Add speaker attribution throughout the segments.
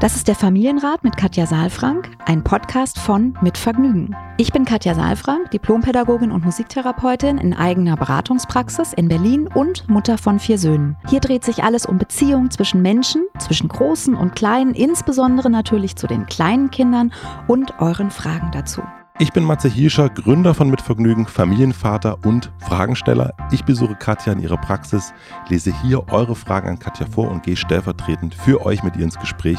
Speaker 1: Das ist der Familienrat mit Katja Saalfrank, ein Podcast von Mit Vergnügen. Ich bin Katja Saalfrank, Diplompädagogin und Musiktherapeutin in eigener Beratungspraxis in Berlin und Mutter von vier Söhnen. Hier dreht sich alles um Beziehungen zwischen Menschen, zwischen Großen und Kleinen, insbesondere natürlich zu den kleinen Kindern und euren Fragen dazu.
Speaker 2: Ich bin Matze Hirscher, Gründer von Mitvergnügen, Familienvater und Fragensteller. Ich besuche Katja in ihrer Praxis, lese hier eure Fragen an Katja vor und gehe stellvertretend für euch mit ihr ins Gespräch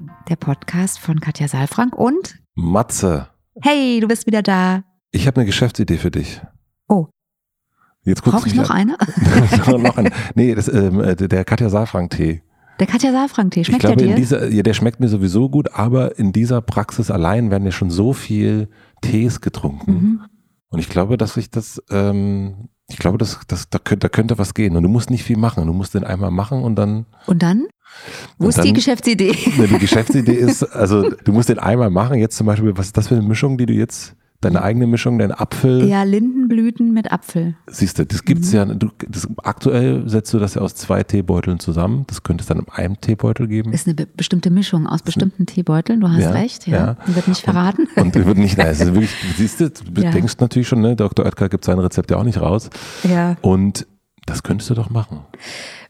Speaker 1: der Podcast von Katja Saalfrank und
Speaker 2: Matze.
Speaker 1: Hey, du bist wieder da.
Speaker 2: Ich habe eine Geschäftsidee für dich.
Speaker 1: Oh.
Speaker 2: Jetzt
Speaker 1: Brauche ich noch eine?
Speaker 2: noch eine? Nee, das, ähm, äh, der Katja Saalfrank-Tee.
Speaker 1: Der Katja Saalfrank-Tee, schmeckt
Speaker 2: ich glaube,
Speaker 1: der dir?
Speaker 2: In dieser, ja, der schmeckt mir sowieso gut, aber in dieser Praxis allein werden ja schon so viel Tees getrunken. Mhm. Und ich glaube, dass ich das, ähm, ich glaube, dass, dass, da, könnte, da könnte was gehen. Und du musst nicht viel machen. Du musst den einmal machen und dann.
Speaker 1: Und dann? Wo ist dann, die Geschäftsidee?
Speaker 2: Ne, die Geschäftsidee ist, also du musst den einmal machen. Jetzt zum Beispiel, was ist das für eine Mischung, die du jetzt, deine eigene Mischung, dein Apfel?
Speaker 1: Ja, Lindenblüten mit Apfel.
Speaker 2: Siehst du, das gibt's mhm. ja, du, das, aktuell setzt du das ja aus zwei Teebeuteln zusammen. Das könnte es dann in einem Teebeutel geben.
Speaker 1: Ist eine be bestimmte Mischung aus bestimmten Teebeuteln, du hast ja, recht, ja. ja. Die wird nicht verraten.
Speaker 2: Und, und wird nicht, nein, also wirklich, siehst du, du ja. denkst natürlich schon, ne, Dr. Oetker gibt sein Rezept ja auch nicht raus.
Speaker 1: Ja.
Speaker 2: Und das könntest du doch machen.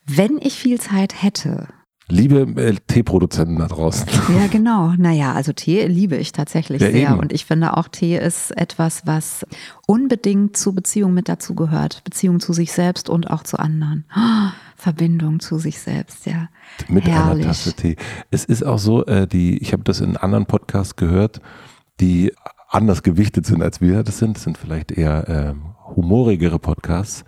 Speaker 1: Wenn ich viel Zeit hätte,
Speaker 2: Liebe äh, Teeproduzenten da draußen.
Speaker 1: Ja, genau. Naja, also Tee liebe ich tatsächlich ja, sehr. Eben. Und ich finde auch Tee ist etwas, was unbedingt zur Beziehung mit dazu gehört. Beziehung zu sich selbst und auch zu anderen. Oh, Verbindung zu sich selbst, ja.
Speaker 2: Mit Herrlich. einer Tasse Tee. Es ist auch so, äh, die, ich habe das in anderen Podcasts gehört, die anders gewichtet sind als wir das sind. Das sind vielleicht eher äh, humorigere Podcasts.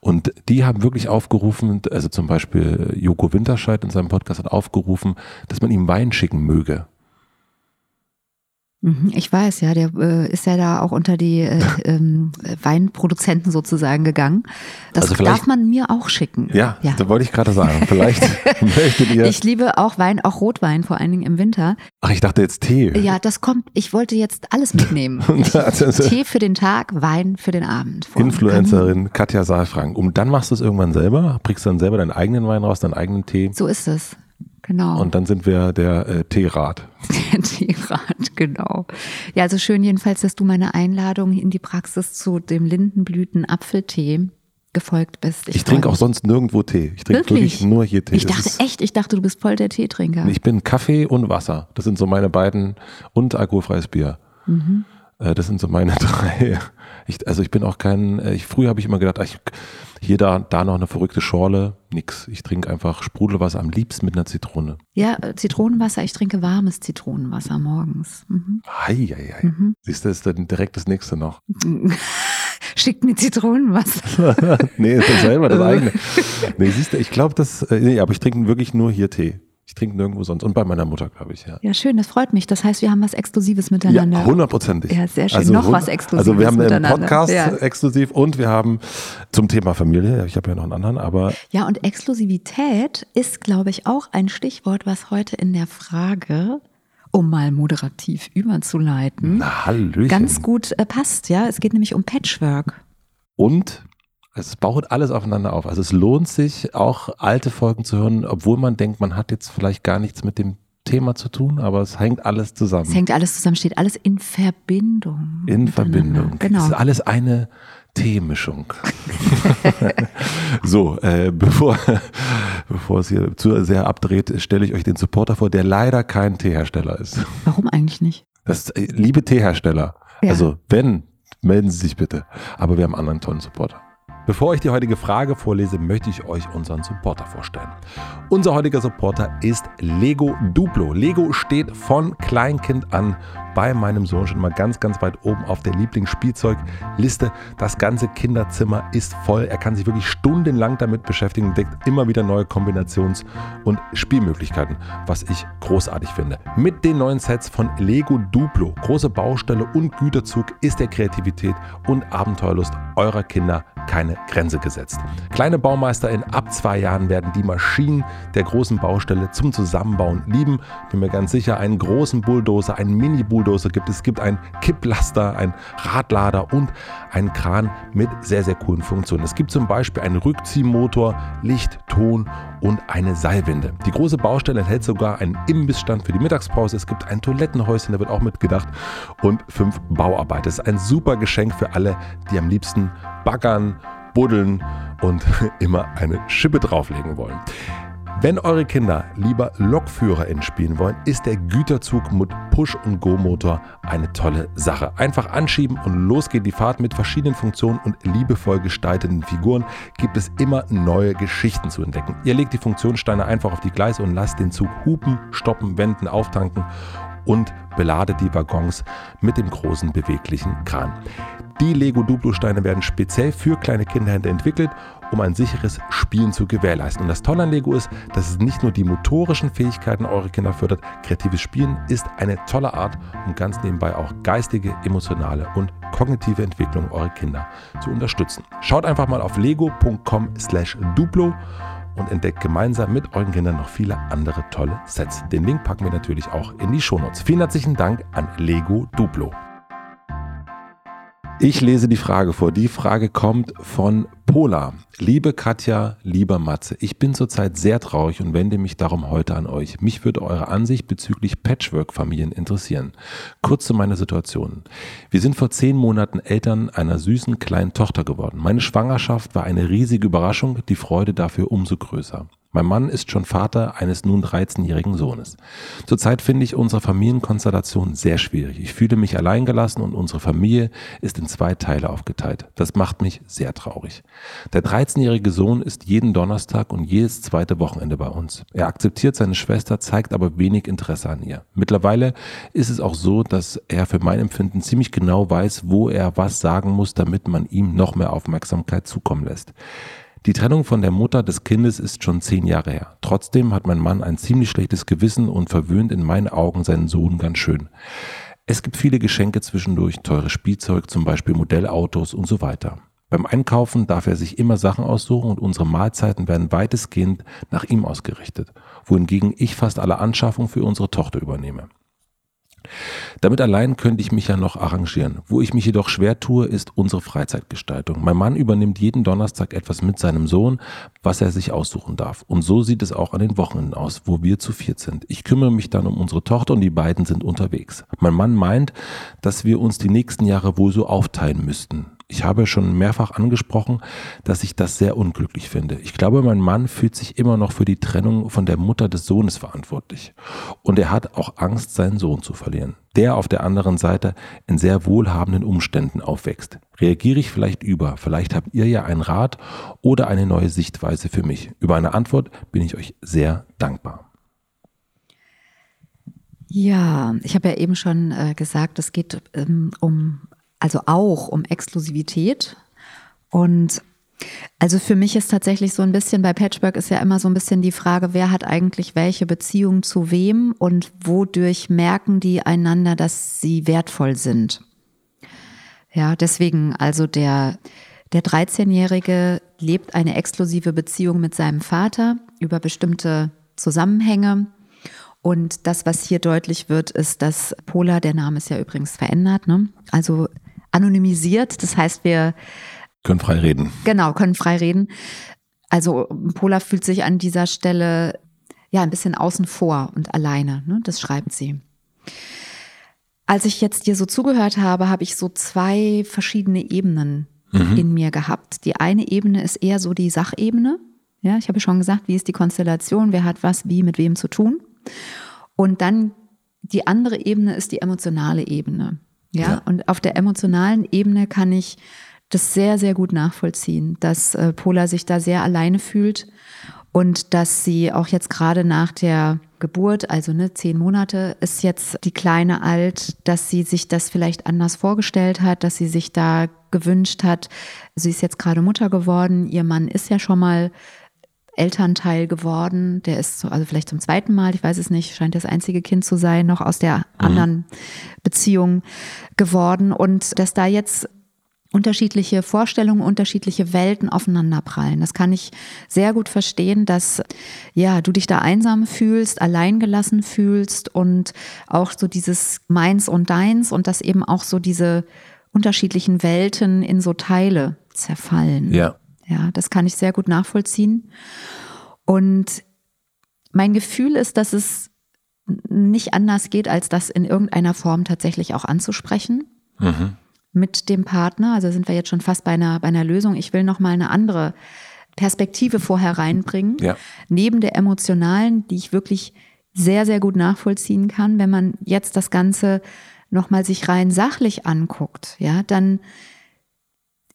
Speaker 2: Und die haben wirklich aufgerufen, also zum Beispiel Joko Winterscheid in seinem Podcast hat aufgerufen, dass man ihm Wein schicken möge.
Speaker 1: Mhm, ich weiß, ja, der äh, ist ja da auch unter die äh, ähm, Weinproduzenten sozusagen gegangen. Das also darf man mir auch schicken.
Speaker 2: Ja, ja. da wollte ich gerade sagen. Vielleicht möchtet ihr.
Speaker 1: Ich liebe auch Wein, auch Rotwein, vor allen Dingen im Winter.
Speaker 2: Ach, ich dachte jetzt Tee.
Speaker 1: Ja, das kommt, ich wollte jetzt alles mitnehmen. Tee für den Tag, Wein für den Abend.
Speaker 2: Influencerin Katja Saalfrank. Und dann machst du es irgendwann selber, bringst dann selber deinen eigenen Wein raus, deinen eigenen Tee.
Speaker 1: So ist es. Genau.
Speaker 2: Und dann sind wir der äh, Teerat.
Speaker 1: Der Teerat, genau. Ja, also schön jedenfalls, dass du meine Einladung in die Praxis zu dem Lindenblüten-Apfeltee gefolgt bist.
Speaker 2: Ich, ich trinke auch sonst nirgendwo Tee. Ich trinke wirklich? wirklich? nur hier Tee.
Speaker 1: Ich dachte echt, ich dachte, du bist voll der Teetrinker.
Speaker 2: Ich bin Kaffee und Wasser. Das sind so meine beiden und alkoholfreies Bier. Mhm. Äh, das sind so meine drei. Ich, also ich bin auch kein, äh, ich, früher habe ich immer gedacht, ich, hier, da, da noch eine verrückte Schorle, nix. Ich trinke einfach Sprudelwasser, am liebsten mit einer Zitrone.
Speaker 1: Ja, äh, Zitronenwasser, ich trinke warmes Zitronenwasser morgens. Mhm.
Speaker 2: Hei, hei, hei. Mhm. Siehst du, ist dann direkt das nächste noch.
Speaker 1: Schickt mir Zitronenwasser.
Speaker 2: nee, ist das selber das eigene. Nee, siehst du, ich glaube, das, nee, aber ich trinke wirklich nur hier Tee. Ich trinke nirgendwo sonst. Und bei meiner Mutter, glaube ich, ja.
Speaker 1: Ja, schön, das freut mich. Das heißt, wir haben was Exklusives miteinander.
Speaker 2: Ja, hundertprozentig.
Speaker 1: Ja, sehr schön. Also, Noch was Exklusives.
Speaker 2: Also wir haben einen Podcast ja. exklusiv und wir haben zum Thema Familie, ich habe ja noch einen anderen, aber.
Speaker 1: Ja, und Exklusivität ist, glaube ich, auch ein Stichwort, was heute in der Frage um mal moderativ überzuleiten,
Speaker 2: Na, Hallöchen.
Speaker 1: ganz gut äh, passt. Ja, es geht nämlich um Patchwork.
Speaker 2: Und es baut alles aufeinander auf. Also es lohnt sich auch alte Folgen zu hören, obwohl man denkt, man hat jetzt vielleicht gar nichts mit dem Thema zu tun, aber es hängt alles zusammen.
Speaker 1: Es hängt alles zusammen, steht alles in Verbindung.
Speaker 2: In Verbindung. Genau. Es ist alles eine Teemischung. so, äh, bevor, bevor es hier zu sehr abdreht, stelle ich euch den Supporter vor, der leider kein Teehersteller ist.
Speaker 1: Warum eigentlich nicht?
Speaker 2: Das, äh, liebe Teehersteller, ja. also wenn, melden Sie sich bitte. Aber wir haben einen anderen tollen Supporter. Bevor ich die heutige Frage vorlese, möchte ich euch unseren Supporter vorstellen. Unser heutiger Supporter ist Lego Duplo. Lego steht von Kleinkind an bei meinem Sohn schon mal ganz, ganz weit oben auf der Lieblingsspielzeugliste. Das ganze Kinderzimmer ist voll. Er kann sich wirklich stundenlang damit beschäftigen und deckt immer wieder neue Kombinations- und Spielmöglichkeiten, was ich großartig finde. Mit den neuen Sets von Lego Duplo, große Baustelle und Güterzug, ist der Kreativität und Abenteuerlust eurer Kinder keine Grenze gesetzt. Kleine Baumeister in ab zwei Jahren werden die Maschinen der großen Baustelle zum Zusammenbauen lieben. Bin mir ganz sicher, einen großen Bulldozer, einen Mini-Bulldozer, Bulldozer gibt. Es gibt ein Kipplaster, ein Radlader und einen Kran mit sehr, sehr coolen Funktionen. Es gibt zum Beispiel einen Rückziehmotor, Licht, Ton und eine Seilwinde. Die große Baustelle enthält sogar einen Imbissstand für die Mittagspause. Es gibt ein Toilettenhäuschen, da wird auch mitgedacht und fünf Bauarbeiter. Es ist ein super Geschenk für alle, die am liebsten baggern, buddeln und immer eine Schippe drauflegen wollen. Wenn eure Kinder lieber LokführerInnen spielen wollen, ist der Güterzug mit Push- und Go-Motor eine tolle Sache. Einfach anschieben und los geht die Fahrt mit verschiedenen Funktionen und liebevoll gestalteten Figuren gibt es immer neue Geschichten zu entdecken. Ihr legt die Funktionssteine einfach auf die Gleise und lasst den Zug hupen, stoppen, wenden, auftanken und beladet die Waggons mit dem großen beweglichen Kran. Die Lego Duplo-Steine werden speziell für kleine Kinder entwickelt, um ein sicheres Spielen zu gewährleisten. Und das Tolle an Lego ist, dass es nicht nur die motorischen Fähigkeiten eurer Kinder fördert, kreatives Spielen ist eine tolle Art, um ganz nebenbei auch geistige, emotionale und kognitive Entwicklung eurer Kinder zu unterstützen. Schaut einfach mal auf lego.com/duplo und entdeckt gemeinsam mit euren Kindern noch viele andere tolle Sets. Den Link packen wir natürlich auch in die Shownotes. Vielen herzlichen Dank an Lego Duplo. Ich lese die Frage vor. Die Frage kommt von Pola. Liebe Katja, lieber Matze, ich bin zurzeit sehr traurig und wende mich darum heute an euch. Mich würde eure Ansicht bezüglich Patchwork-Familien interessieren. Kurz zu meiner Situation. Wir sind vor zehn Monaten Eltern einer süßen kleinen Tochter geworden. Meine Schwangerschaft war eine riesige Überraschung, die Freude dafür umso größer. Mein Mann ist schon Vater eines nun 13-jährigen Sohnes. Zurzeit finde ich unsere Familienkonstellation sehr schwierig. Ich fühle mich alleingelassen und unsere Familie ist in zwei Teile aufgeteilt. Das macht mich sehr traurig. Der 13-jährige Sohn ist jeden Donnerstag und jedes zweite Wochenende bei uns. Er akzeptiert seine Schwester, zeigt aber wenig Interesse an ihr. Mittlerweile ist es auch so, dass er für mein Empfinden ziemlich genau weiß, wo er was sagen muss, damit man ihm noch mehr Aufmerksamkeit zukommen lässt. Die Trennung von der Mutter des Kindes ist schon zehn Jahre her. Trotzdem hat mein Mann ein ziemlich schlechtes Gewissen und verwöhnt in meinen Augen seinen Sohn ganz schön. Es gibt viele Geschenke zwischendurch, teures Spielzeug, zum Beispiel Modellautos und so weiter. Beim Einkaufen darf er sich immer Sachen aussuchen und unsere Mahlzeiten werden weitestgehend nach ihm ausgerichtet, wohingegen ich fast alle Anschaffungen für unsere Tochter übernehme. Damit allein könnte ich mich ja noch arrangieren. Wo ich mich jedoch schwer tue, ist unsere Freizeitgestaltung. Mein Mann übernimmt jeden Donnerstag etwas mit seinem Sohn, was er sich aussuchen darf. Und so sieht es auch an den Wochenenden aus, wo wir zu viert sind. Ich kümmere mich dann um unsere Tochter und die beiden sind unterwegs. Mein Mann meint, dass wir uns die nächsten Jahre wohl so aufteilen müssten. Ich habe schon mehrfach angesprochen, dass ich das sehr unglücklich finde. Ich glaube, mein Mann fühlt sich immer noch für die Trennung von der Mutter des Sohnes verantwortlich. Und er hat auch Angst, seinen Sohn zu verlieren, der auf der anderen Seite in sehr wohlhabenden Umständen aufwächst. Reagiere ich vielleicht über? Vielleicht habt ihr ja einen Rat oder eine neue Sichtweise für mich. Über eine Antwort bin ich euch sehr dankbar.
Speaker 1: Ja, ich habe ja eben schon äh, gesagt, es geht ähm, um also auch um Exklusivität. Und also für mich ist tatsächlich so ein bisschen bei Patchwork ist ja immer so ein bisschen die Frage, wer hat eigentlich welche Beziehung zu wem und wodurch merken die einander, dass sie wertvoll sind. Ja, deswegen also der, der 13-Jährige lebt eine exklusive Beziehung mit seinem Vater über bestimmte Zusammenhänge. Und das, was hier deutlich wird, ist, dass Pola, der Name ist ja übrigens verändert, ne? also anonymisiert. Das heißt, wir
Speaker 2: können frei reden.
Speaker 1: Genau, können frei reden. Also Pola fühlt sich an dieser Stelle ja ein bisschen außen vor und alleine. Ne? Das schreibt sie. Als ich jetzt dir so zugehört habe, habe ich so zwei verschiedene Ebenen mhm. in mir gehabt. Die eine Ebene ist eher so die Sachebene. Ja, ich habe schon gesagt, wie ist die Konstellation, wer hat was, wie, mit wem zu tun. Und dann die andere Ebene ist die emotionale Ebene. Ja? ja, und auf der emotionalen Ebene kann ich das sehr, sehr gut nachvollziehen, dass äh, Pola sich da sehr alleine fühlt und dass sie auch jetzt gerade nach der Geburt, also ne, zehn Monate, ist jetzt die Kleine alt, dass sie sich das vielleicht anders vorgestellt hat, dass sie sich da gewünscht hat. Sie ist jetzt gerade Mutter geworden, ihr Mann ist ja schon mal Elternteil geworden. Der ist so, also vielleicht zum zweiten Mal, ich weiß es nicht, scheint das einzige Kind zu sein, noch aus der mhm. anderen Beziehung geworden. Und dass da jetzt unterschiedliche Vorstellungen, unterschiedliche Welten aufeinanderprallen. Das kann ich sehr gut verstehen, dass ja, du dich da einsam fühlst, alleingelassen fühlst und auch so dieses meins und deins und dass eben auch so diese unterschiedlichen Welten in so Teile zerfallen.
Speaker 2: Ja.
Speaker 1: Ja, das kann ich sehr gut nachvollziehen. Und mein Gefühl ist, dass es nicht anders geht, als das in irgendeiner Form tatsächlich auch anzusprechen. Mhm mit dem Partner. Also sind wir jetzt schon fast bei einer, bei einer Lösung. Ich will noch mal eine andere Perspektive vorher reinbringen. Ja. Neben der emotionalen, die ich wirklich sehr, sehr gut nachvollziehen kann, wenn man jetzt das Ganze noch mal sich rein sachlich anguckt, ja, dann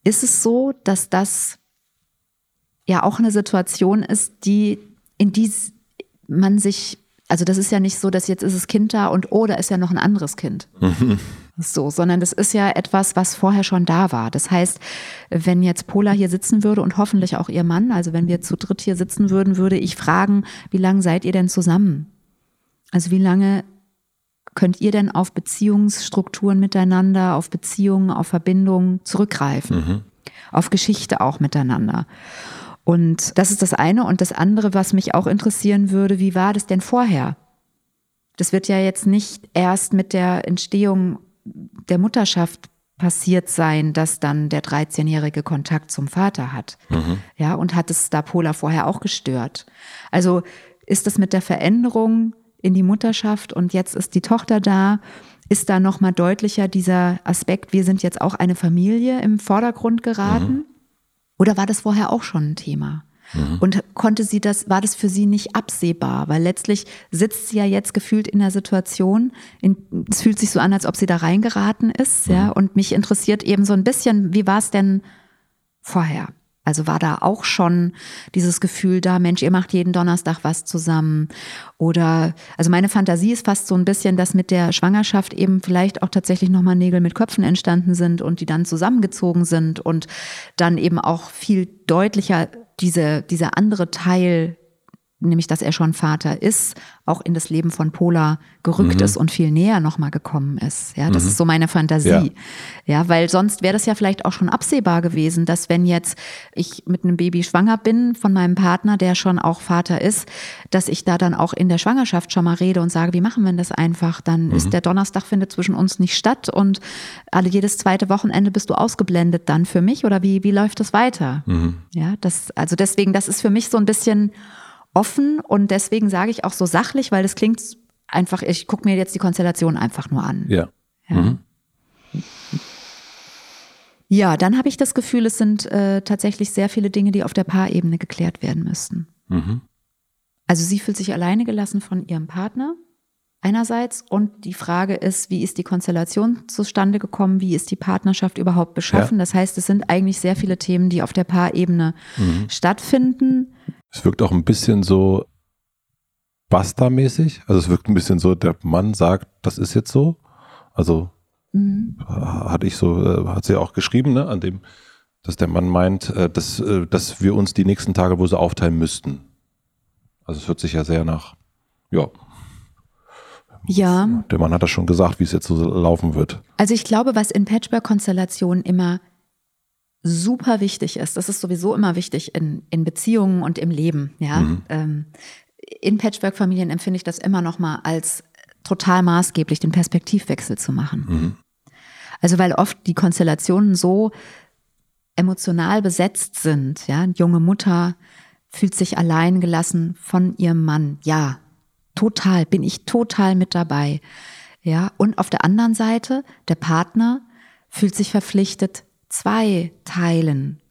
Speaker 1: ist es so, dass das ja auch eine Situation ist, die, in die man sich, also das ist ja nicht so, dass jetzt ist das Kind da und oh, da ist ja noch ein anderes Kind. so, sondern das ist ja etwas, was vorher schon da war. Das heißt, wenn jetzt Pola hier sitzen würde und hoffentlich auch ihr Mann, also wenn wir zu dritt hier sitzen würden, würde ich fragen, wie lange seid ihr denn zusammen? Also wie lange könnt ihr denn auf Beziehungsstrukturen miteinander, auf Beziehungen, auf Verbindungen zurückgreifen? Mhm. Auf Geschichte auch miteinander. Und das ist das eine. Und das andere, was mich auch interessieren würde, wie war das denn vorher? Das wird ja jetzt nicht erst mit der Entstehung der Mutterschaft passiert sein, dass dann der 13-jährige Kontakt zum Vater hat. Mhm. Ja, und hat es da Pola vorher auch gestört. Also ist das mit der Veränderung in die Mutterschaft und jetzt ist die Tochter da, ist da nochmal deutlicher dieser Aspekt, wir sind jetzt auch eine Familie im Vordergrund geraten? Mhm. Oder war das vorher auch schon ein Thema? Mhm. Und konnte sie das, war das für sie nicht absehbar? Weil letztlich sitzt sie ja jetzt gefühlt in der Situation, in, es fühlt sich so an, als ob sie da reingeraten ist, mhm. ja. Und mich interessiert eben so ein bisschen, wie war es denn vorher? Also war da auch schon dieses Gefühl da, Mensch, ihr macht jeden Donnerstag was zusammen. Oder, also meine Fantasie ist fast so ein bisschen, dass mit der Schwangerschaft eben vielleicht auch tatsächlich nochmal Nägel mit Köpfen entstanden sind und die dann zusammengezogen sind und dann eben auch viel deutlicher diese, dieser andere Teil nämlich dass er schon Vater ist, auch in das Leben von Pola gerückt mhm. ist und viel näher nochmal gekommen ist. Ja, das mhm. ist so meine Fantasie. Ja, ja weil sonst wäre das ja vielleicht auch schon absehbar gewesen, dass wenn jetzt ich mit einem Baby schwanger bin von meinem Partner, der schon auch Vater ist, dass ich da dann auch in der Schwangerschaft schon mal rede und sage, wie machen wir das einfach? Dann mhm. ist der Donnerstag findet zwischen uns nicht statt und alle jedes zweite Wochenende bist du ausgeblendet dann für mich oder wie, wie läuft das weiter? Mhm. Ja, das, also deswegen, das ist für mich so ein bisschen offen und deswegen sage ich auch so sachlich, weil das klingt einfach, ich gucke mir jetzt die Konstellation einfach nur an.
Speaker 2: Ja. Ja, mhm.
Speaker 1: ja dann habe ich das Gefühl, es sind äh, tatsächlich sehr viele Dinge, die auf der Paarebene geklärt werden müssten. Mhm. Also sie fühlt sich alleine gelassen von ihrem Partner einerseits und die Frage ist, wie ist die Konstellation zustande gekommen, wie ist die Partnerschaft überhaupt beschaffen. Ja. Das heißt, es sind eigentlich sehr viele Themen, die auf der Paarebene mhm. stattfinden.
Speaker 2: Es wirkt auch ein bisschen so Basta-mäßig. Also es wirkt ein bisschen so, der Mann sagt, das ist jetzt so. Also mhm. hatte ich so, äh, hat sie auch geschrieben, ne, an dem, dass der Mann meint, äh, dass, äh, dass wir uns die nächsten Tage wohl so aufteilen müssten. Also es hört sich ja sehr nach, ja.
Speaker 1: Ja.
Speaker 2: Der Mann hat das schon gesagt, wie es jetzt so laufen wird.
Speaker 1: Also ich glaube, was in Patchwork-Konstellationen immer super wichtig ist. Das ist sowieso immer wichtig in, in Beziehungen und im Leben. Ja, mhm. ähm, in Patchwork-Familien empfinde ich das immer noch mal als total maßgeblich, den Perspektivwechsel zu machen. Mhm. Also weil oft die Konstellationen so emotional besetzt sind. Ja, junge Mutter fühlt sich allein gelassen von ihrem Mann. Ja, total, bin ich total mit dabei. Ja, und auf der anderen Seite der Partner fühlt sich verpflichtet, zwei Teilen.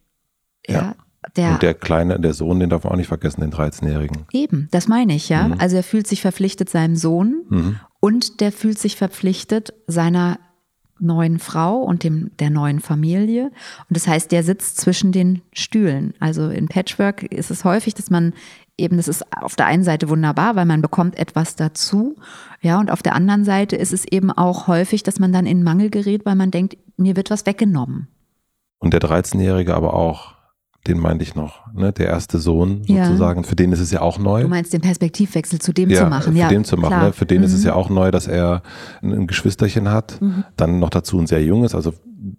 Speaker 2: Ja. ja. Der, und der Kleine, der Sohn, den darf man auch nicht vergessen, den 13-Jährigen.
Speaker 1: Eben, das meine ich, ja. Mhm. Also er fühlt sich verpflichtet seinem Sohn mhm. und der fühlt sich verpflichtet seiner neuen Frau und dem der neuen Familie. Und das heißt, der sitzt zwischen den Stühlen. Also in Patchwork ist es häufig, dass man eben, das ist auf der einen Seite wunderbar, weil man bekommt etwas dazu. Ja, und auf der anderen Seite ist es eben auch häufig, dass man dann in Mangel gerät, weil man denkt, mir wird was weggenommen.
Speaker 2: Und der 13-Jährige aber auch den meinte ich noch, ne? der erste Sohn sozusagen, ja. für den ist es ja auch neu.
Speaker 1: Du meinst den Perspektivwechsel zu dem
Speaker 2: ja,
Speaker 1: zu machen,
Speaker 2: für
Speaker 1: ja.
Speaker 2: den zu machen, ne? Für den mhm. ist es mhm. ja auch neu, dass er ein Geschwisterchen hat, mhm. dann noch dazu ein sehr junges, also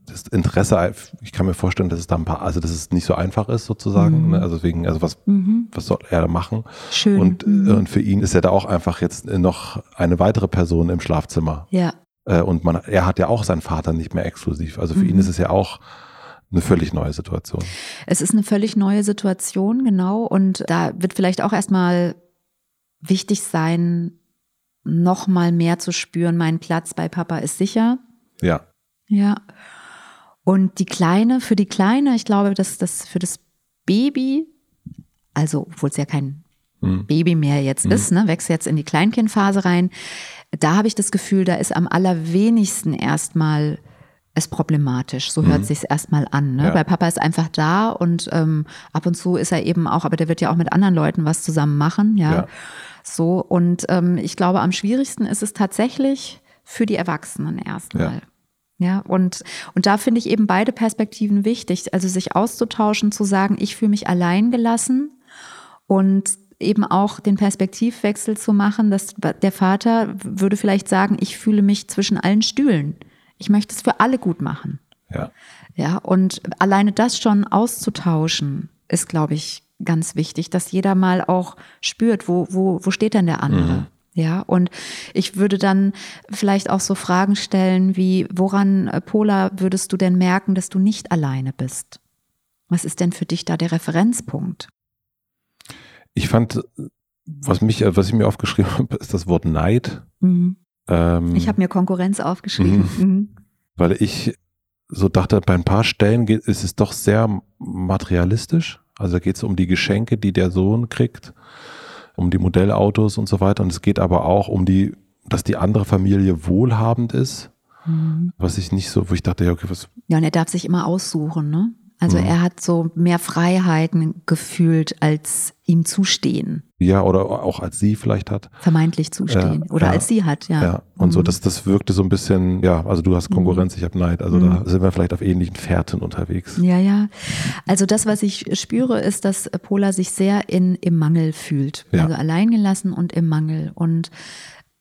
Speaker 2: das Interesse, ich kann mir vorstellen, dass es da ein paar, also dass es nicht so einfach ist sozusagen, mhm. ne? also deswegen, also was, mhm. was soll er da machen?
Speaker 1: Schön.
Speaker 2: Und, mhm. und für ihn ist er da auch einfach jetzt noch eine weitere Person im Schlafzimmer.
Speaker 1: Ja.
Speaker 2: Äh, und man, er hat ja auch seinen Vater nicht mehr exklusiv, also für ihn ist es ja auch eine völlig neue Situation.
Speaker 1: Es ist eine völlig neue Situation, genau. Und da wird vielleicht auch erstmal wichtig sein, noch mal mehr zu spüren, mein Platz bei Papa ist sicher.
Speaker 2: Ja.
Speaker 1: Ja. Und die Kleine, für die Kleine, ich glaube, dass das für das Baby, also obwohl es ja kein mhm. Baby mehr jetzt mhm. ist, ne, wächst jetzt in die Kleinkindphase rein, da habe ich das Gefühl, da ist am allerwenigsten erstmal ist problematisch. So hört mhm. sich erstmal an. Ne? Ja. Weil Papa ist einfach da und ähm, ab und zu ist er eben auch, aber der wird ja auch mit anderen Leuten was zusammen machen, ja. ja. So, und ähm, ich glaube, am schwierigsten ist es tatsächlich für die Erwachsenen erstmal. Ja. ja. und, und da finde ich eben beide Perspektiven wichtig. Also sich auszutauschen, zu sagen, ich fühle mich allein gelassen und eben auch den Perspektivwechsel zu machen, dass der Vater würde vielleicht sagen, ich fühle mich zwischen allen Stühlen. Ich möchte es für alle gut machen.
Speaker 2: Ja.
Speaker 1: Ja, und alleine das schon auszutauschen, ist, glaube ich, ganz wichtig, dass jeder mal auch spürt, wo, wo, wo steht denn der andere? Mhm. Ja, und ich würde dann vielleicht auch so Fragen stellen wie, woran, äh, Pola, würdest du denn merken, dass du nicht alleine bist? Was ist denn für dich da der Referenzpunkt?
Speaker 2: Ich fand, was mich, was ich mir aufgeschrieben habe, ist das Wort Neid. Mhm.
Speaker 1: Ähm, ich habe mir Konkurrenz aufgeschrieben. Mhm. Mhm.
Speaker 2: Weil ich so dachte, bei ein paar Stellen geht, ist es doch sehr materialistisch. Also da geht es um die Geschenke, die der Sohn kriegt, um die Modellautos und so weiter. Und es geht aber auch um die, dass die andere Familie wohlhabend ist. Mhm. Was ich nicht so, wo ich dachte, ja, okay, was.
Speaker 1: Ja, und er darf sich immer aussuchen, ne? Also mhm. er hat so mehr Freiheiten gefühlt, als ihm zustehen.
Speaker 2: Ja, oder auch als sie vielleicht hat.
Speaker 1: Vermeintlich zustehen. Äh, oder ja, als sie hat, ja.
Speaker 2: Ja, und mhm. so, das, das wirkte so ein bisschen, ja, also du hast mhm. Konkurrenz, ich habe Neid. Also mhm. da sind wir vielleicht auf ähnlichen Fährten unterwegs.
Speaker 1: Ja, ja. Also das, was ich spüre, ist, dass Pola sich sehr in, im Mangel fühlt. Ja. Also alleingelassen und im Mangel. Und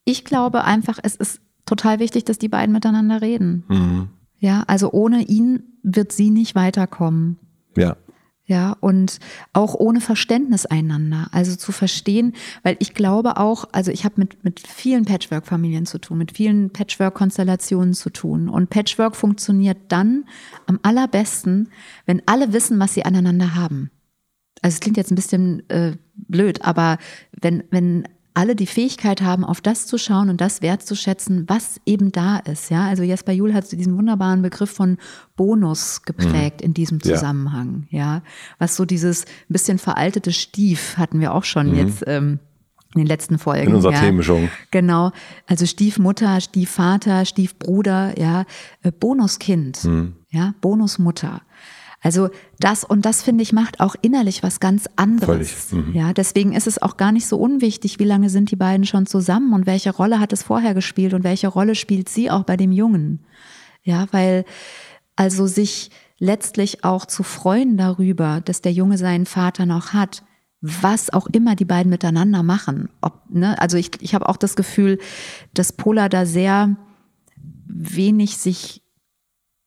Speaker 1: ich glaube einfach, es ist total wichtig, dass die beiden miteinander reden. Mhm. Ja, also ohne ihn wird sie nicht weiterkommen.
Speaker 2: Ja.
Speaker 1: Ja, und auch ohne Verständnis einander. Also zu verstehen, weil ich glaube auch, also ich habe mit, mit vielen Patchwork-Familien zu tun, mit vielen Patchwork-Konstellationen zu tun. Und Patchwork funktioniert dann am allerbesten, wenn alle wissen, was sie aneinander haben. Also es klingt jetzt ein bisschen äh, blöd, aber wenn, wenn alle die Fähigkeit haben, auf das zu schauen und das wertzuschätzen, was eben da ist. Ja, also Jesper Juhl hat diesen wunderbaren Begriff von Bonus geprägt mhm. in diesem Zusammenhang. Ja. ja. was so dieses bisschen veraltete Stief hatten wir auch schon mhm. jetzt. Ähm, in den letzten Folgen.
Speaker 2: In unserer
Speaker 1: ja.
Speaker 2: Themenmischung.
Speaker 1: Genau. Also Stiefmutter, Stiefvater, Stiefbruder, ja, äh, Bonuskind, mhm. ja, Bonusmutter. Also das und das finde ich macht auch innerlich was ganz anderes. Mhm. Ja, deswegen ist es auch gar nicht so unwichtig, wie lange sind die beiden schon zusammen und welche Rolle hat es vorher gespielt und welche Rolle spielt sie auch bei dem Jungen. Ja, weil also sich letztlich auch zu freuen darüber, dass der Junge seinen Vater noch hat, was auch immer die beiden miteinander machen. Ob, ne, also ich, ich habe auch das Gefühl, dass Pola da sehr wenig sich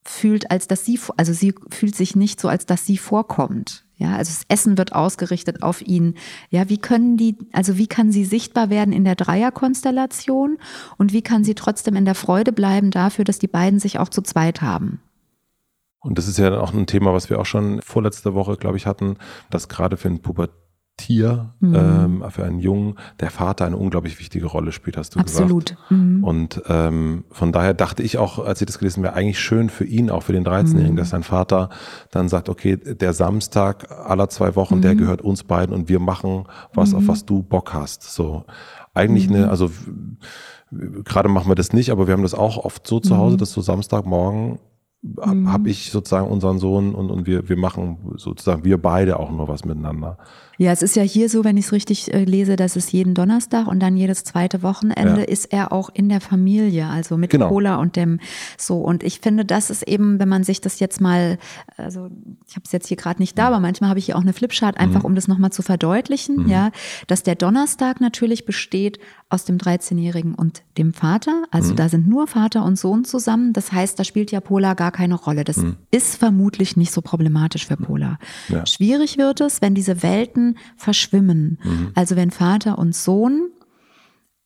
Speaker 1: fühlt, als dass sie, also sie fühlt sich nicht so, als dass sie vorkommt. Ja, also das Essen wird ausgerichtet auf ihn. Ja, wie können die, also wie kann sie sichtbar werden in der Dreierkonstellation und wie kann sie trotzdem in der Freude bleiben dafür, dass die beiden sich auch zu zweit haben?
Speaker 2: Und das ist ja auch ein Thema, was wir auch schon vorletzte Woche, glaube ich, hatten, dass gerade für einen Pubertät Tier mhm. ähm, für einen Jungen der Vater eine unglaublich wichtige Rolle spielt, hast du
Speaker 1: Absolut.
Speaker 2: gesagt. Mhm. Und ähm, von daher dachte ich auch, als ich das gelesen habe, eigentlich schön für ihn, auch für den 13-Jährigen, mhm. dass sein Vater dann sagt, okay, der Samstag aller zwei Wochen, der mhm. gehört uns beiden und wir machen was, auf mhm. was du Bock hast. So eigentlich eine, mhm. also gerade machen wir das nicht, aber wir haben das auch oft so zu Hause, dass so Samstagmorgen habe ich sozusagen unseren Sohn und, und wir, wir machen sozusagen wir beide auch nur was miteinander.
Speaker 1: Ja, es ist ja hier so, wenn ich es richtig äh, lese, dass es jeden Donnerstag und dann jedes zweite Wochenende ja. ist er auch in der Familie, also mit genau. Cola und dem so. Und ich finde, das ist eben, wenn man sich das jetzt mal, also ich habe es jetzt hier gerade nicht da, aber manchmal habe ich hier auch eine Flipchart, einfach mhm. um das nochmal zu verdeutlichen, mhm. ja, dass der Donnerstag natürlich besteht aus dem 13-Jährigen und dem Vater. Also mhm. da sind nur Vater und Sohn zusammen. Das heißt, da spielt ja Pola gar keine Rolle. Das mhm. ist vermutlich nicht so problematisch für Pola. Ja. Schwierig wird es, wenn diese Welten verschwimmen. Mhm. Also wenn Vater und Sohn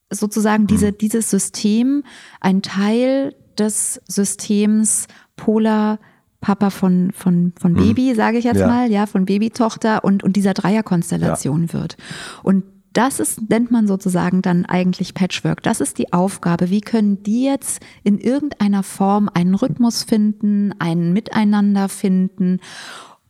Speaker 1: sozusagen diese, mhm. dieses System ein Teil des Systems Pola Papa von, von, von mhm. Baby, sage ich jetzt ja. mal, ja, von Babytochter und, und dieser Dreierkonstellation ja. wird. Und das ist, nennt man sozusagen dann eigentlich Patchwork. Das ist die Aufgabe. Wie können die jetzt in irgendeiner Form einen Rhythmus finden, ein Miteinander finden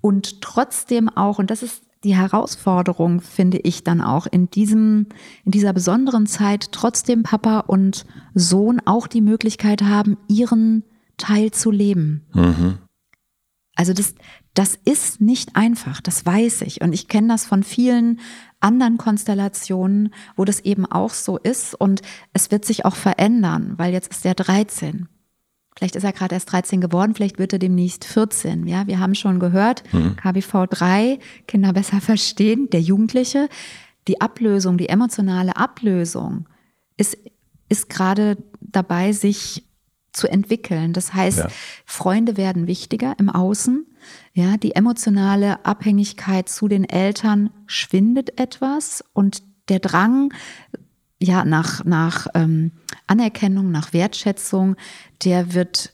Speaker 1: und trotzdem auch, und das ist die Herausforderung, finde ich dann auch in diesem, in dieser besonderen Zeit trotzdem Papa und Sohn auch die Möglichkeit haben, ihren Teil zu leben. Mhm. Also das, das ist nicht einfach, das weiß ich. Und ich kenne das von vielen anderen Konstellationen, wo das eben auch so ist und es wird sich auch verändern, weil jetzt ist er 13. Vielleicht ist er gerade erst 13 geworden, vielleicht wird er demnächst 14. Ja, wir haben schon gehört, mhm. KBV 3, Kinder besser verstehen, der Jugendliche, die Ablösung, die emotionale Ablösung ist, ist gerade dabei, sich zu entwickeln. Das heißt, ja. Freunde werden wichtiger im Außen. Ja, die emotionale Abhängigkeit zu den Eltern schwindet etwas und der Drang, ja, nach, nach ähm, Anerkennung, nach Wertschätzung, der wird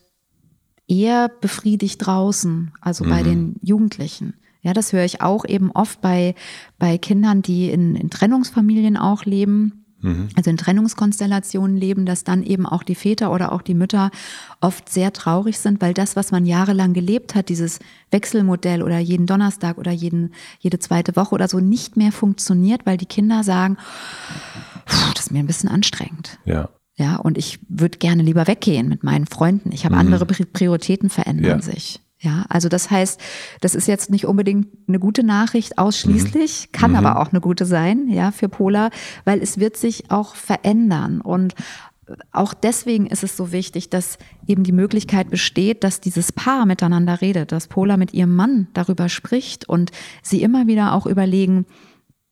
Speaker 1: eher befriedigt draußen, also mhm. bei den Jugendlichen. Ja, das höre ich auch eben oft bei, bei Kindern, die in, in Trennungsfamilien auch leben Mhm. also in Trennungskonstellationen leben, dass dann eben auch die Väter oder auch die Mütter oft sehr traurig sind, weil das, was man jahrelang gelebt hat, dieses Wechselmodell oder jeden Donnerstag oder jeden, jede zweite Woche oder so nicht mehr funktioniert, weil die Kinder sagen, das ist mir ein bisschen anstrengend.
Speaker 2: Ja.
Speaker 1: Ja, und ich würde gerne lieber weggehen mit meinen Freunden. Ich habe mhm. andere Prioritäten verändern ja. sich. Ja, also das heißt, das ist jetzt nicht unbedingt eine gute Nachricht ausschließlich, mhm. kann mhm. aber auch eine gute sein, ja, für Pola, weil es wird sich auch verändern und auch deswegen ist es so wichtig, dass eben die Möglichkeit besteht, dass dieses Paar miteinander redet, dass Pola mit ihrem Mann darüber spricht und sie immer wieder auch überlegen,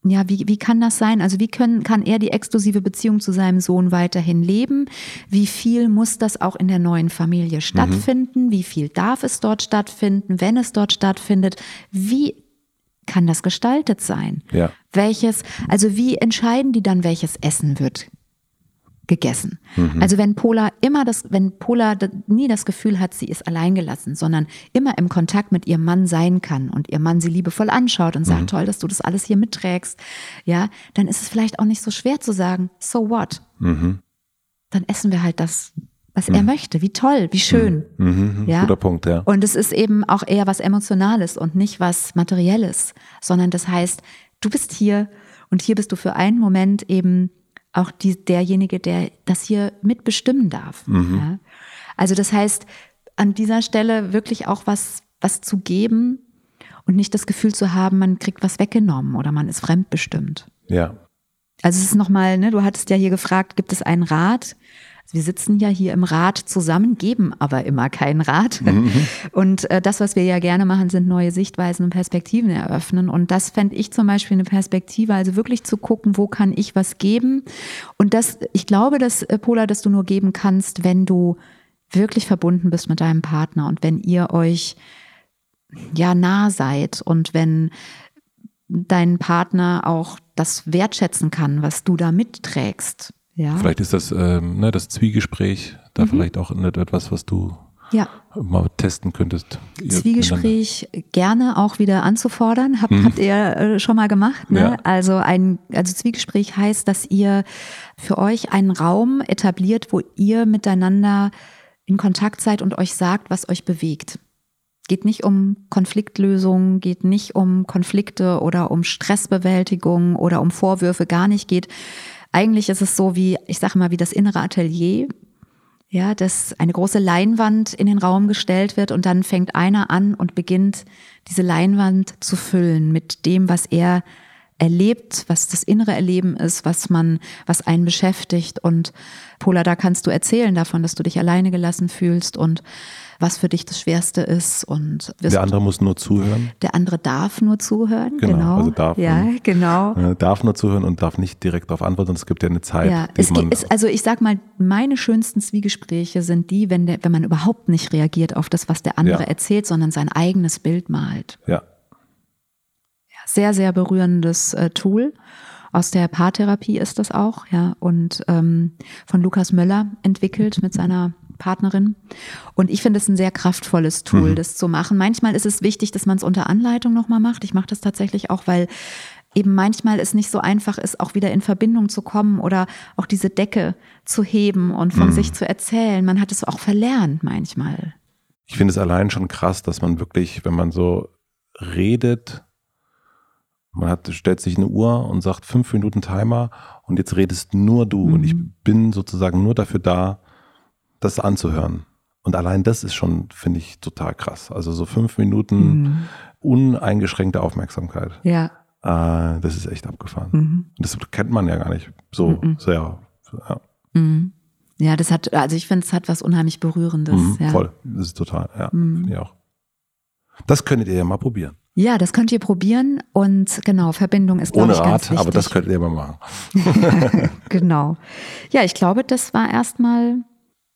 Speaker 1: ja, wie, wie kann das sein? Also wie können, kann er die exklusive Beziehung zu seinem Sohn weiterhin leben? Wie viel muss das auch in der neuen Familie stattfinden? Mhm. Wie viel darf es dort stattfinden, wenn es dort stattfindet? Wie kann das gestaltet sein?
Speaker 2: Ja.
Speaker 1: Welches, also wie entscheiden die dann, welches Essen wird gegessen. Mhm. Also wenn Pola immer das, wenn Pola nie das Gefühl hat, sie ist alleingelassen, sondern immer im Kontakt mit ihrem Mann sein kann und ihr Mann sie liebevoll anschaut und sagt, mhm. toll, dass du das alles hier mitträgst, ja, dann ist es vielleicht auch nicht so schwer zu sagen, so what? Mhm. Dann essen wir halt das, was er mhm. möchte. Wie toll, wie schön.
Speaker 2: Mhm. Mhm. Ja? Guter Punkt, ja.
Speaker 1: Und es ist eben auch eher was Emotionales und nicht was Materielles, sondern das heißt, du bist hier und hier bist du für einen Moment eben auch die, derjenige, der das hier mitbestimmen darf. Mhm. Ja? Also das heißt, an dieser Stelle wirklich auch was, was zu geben und nicht das Gefühl zu haben, man kriegt was weggenommen oder man ist fremdbestimmt.
Speaker 2: Ja.
Speaker 1: Also es ist nochmal, ne, du hattest ja hier gefragt, gibt es einen Rat? Wir sitzen ja hier im Rat zusammen, geben aber immer keinen Rat. Mhm. Und äh, das, was wir ja gerne machen, sind neue Sichtweisen und Perspektiven eröffnen. Und das fände ich zum Beispiel eine Perspektive, also wirklich zu gucken, wo kann ich was geben. Und das, ich glaube, dass, äh, Pola, dass du nur geben kannst, wenn du wirklich verbunden bist mit deinem Partner und wenn ihr euch ja nah seid und wenn dein Partner auch das wertschätzen kann, was du da mitträgst. Ja.
Speaker 2: Vielleicht ist das, ähm, ne, das Zwiegespräch da mhm. vielleicht auch etwas, was du ja. mal testen könntest.
Speaker 1: Zwiegespräch gerne auch wieder anzufordern. Hab, mhm. Habt ihr äh, schon mal gemacht. Ne? Ja. Also ein also Zwiegespräch heißt, dass ihr für euch einen Raum etabliert, wo ihr miteinander in Kontakt seid und euch sagt, was euch bewegt. Geht nicht um Konfliktlösung, geht nicht um Konflikte oder um Stressbewältigung oder um Vorwürfe, gar nicht geht eigentlich ist es so wie, ich sage mal, wie das innere Atelier. Ja, dass eine große Leinwand in den Raum gestellt wird und dann fängt einer an und beginnt, diese Leinwand zu füllen mit dem, was er erlebt, was das innere Erleben ist, was man, was einen beschäftigt. Und Pola, da kannst du erzählen davon, dass du dich alleine gelassen fühlst und was für dich das Schwerste ist. Und
Speaker 2: der andere muss nur zuhören.
Speaker 1: Der andere darf nur zuhören.
Speaker 2: Genau. genau. Also darf,
Speaker 1: ja, genau.
Speaker 2: Äh, darf nur zuhören und darf nicht direkt darauf antworten. Es gibt ja eine Zeit.
Speaker 1: Ja, es ist, also ich sag mal, meine schönsten Zwiegespräche sind die, wenn, der, wenn man überhaupt nicht reagiert auf das, was der andere ja. erzählt, sondern sein eigenes Bild malt.
Speaker 2: Ja.
Speaker 1: ja sehr, sehr berührendes äh, Tool. Aus der Paartherapie ist das auch, ja, und ähm, von Lukas Möller entwickelt mit seiner Partnerin. Und ich finde es ein sehr kraftvolles Tool, mhm. das zu machen. Manchmal ist es wichtig, dass man es unter Anleitung nochmal macht. Ich mache das tatsächlich auch, weil eben manchmal es nicht so einfach ist, auch wieder in Verbindung zu kommen oder auch diese Decke zu heben und von mhm. sich zu erzählen. Man hat es auch verlernt manchmal.
Speaker 2: Ich finde es allein schon krass, dass man wirklich, wenn man so redet, man hat, stellt sich eine Uhr und sagt fünf Minuten Timer und jetzt redest nur du mhm. und ich mhm. bin sozusagen nur dafür da, das anzuhören. Und allein das ist schon, finde ich, total krass. Also so fünf Minuten mhm. uneingeschränkte Aufmerksamkeit.
Speaker 1: Ja.
Speaker 2: Äh, das ist echt abgefahren. Mhm. Das kennt man ja gar nicht so mhm. sehr.
Speaker 1: Ja. Mhm. ja. das hat, also ich finde, es hat was unheimlich Berührendes. Mhm, ja.
Speaker 2: Voll. Das ist total, ja, mhm. finde ich auch. Das könntet ihr ja mal probieren.
Speaker 1: Ja, das könnt ihr probieren und genau, Verbindung ist
Speaker 2: Ohne
Speaker 1: ich,
Speaker 2: Rat,
Speaker 1: ganz
Speaker 2: aber das könnt ihr mal machen.
Speaker 1: genau. Ja, ich glaube, das war erstmal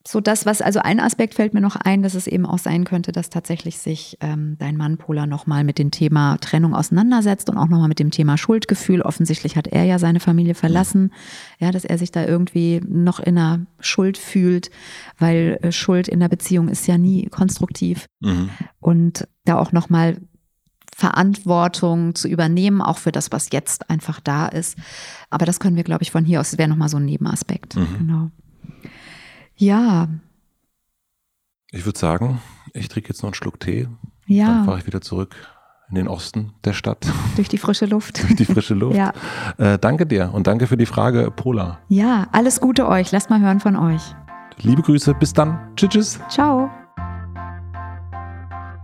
Speaker 1: so das, was, also ein Aspekt fällt mir noch ein, dass es eben auch sein könnte, dass tatsächlich sich ähm, dein Mann Pola nochmal mit dem Thema Trennung auseinandersetzt und auch nochmal mit dem Thema Schuldgefühl. Offensichtlich hat er ja seine Familie verlassen, ja, dass er sich da irgendwie noch in einer Schuld fühlt, weil äh, Schuld in der Beziehung ist ja nie konstruktiv. Mhm. Und da auch nochmal Verantwortung zu übernehmen, auch für das, was jetzt einfach da ist. Aber das können wir, glaube ich, von hier aus, das wäre nochmal so ein Nebenaspekt. Mhm. Genau. Ja.
Speaker 2: Ich würde sagen, ich trinke jetzt noch einen Schluck Tee.
Speaker 1: Ja.
Speaker 2: Dann fahre ich wieder zurück in den Osten der Stadt.
Speaker 1: Durch die frische Luft.
Speaker 2: Durch die frische Luft.
Speaker 1: ja.
Speaker 2: Äh, danke dir und danke für die Frage, Pola.
Speaker 1: Ja, alles Gute euch. Lasst mal hören von euch.
Speaker 2: Liebe Grüße, bis dann. Tschüss. tschüss.
Speaker 1: Ciao.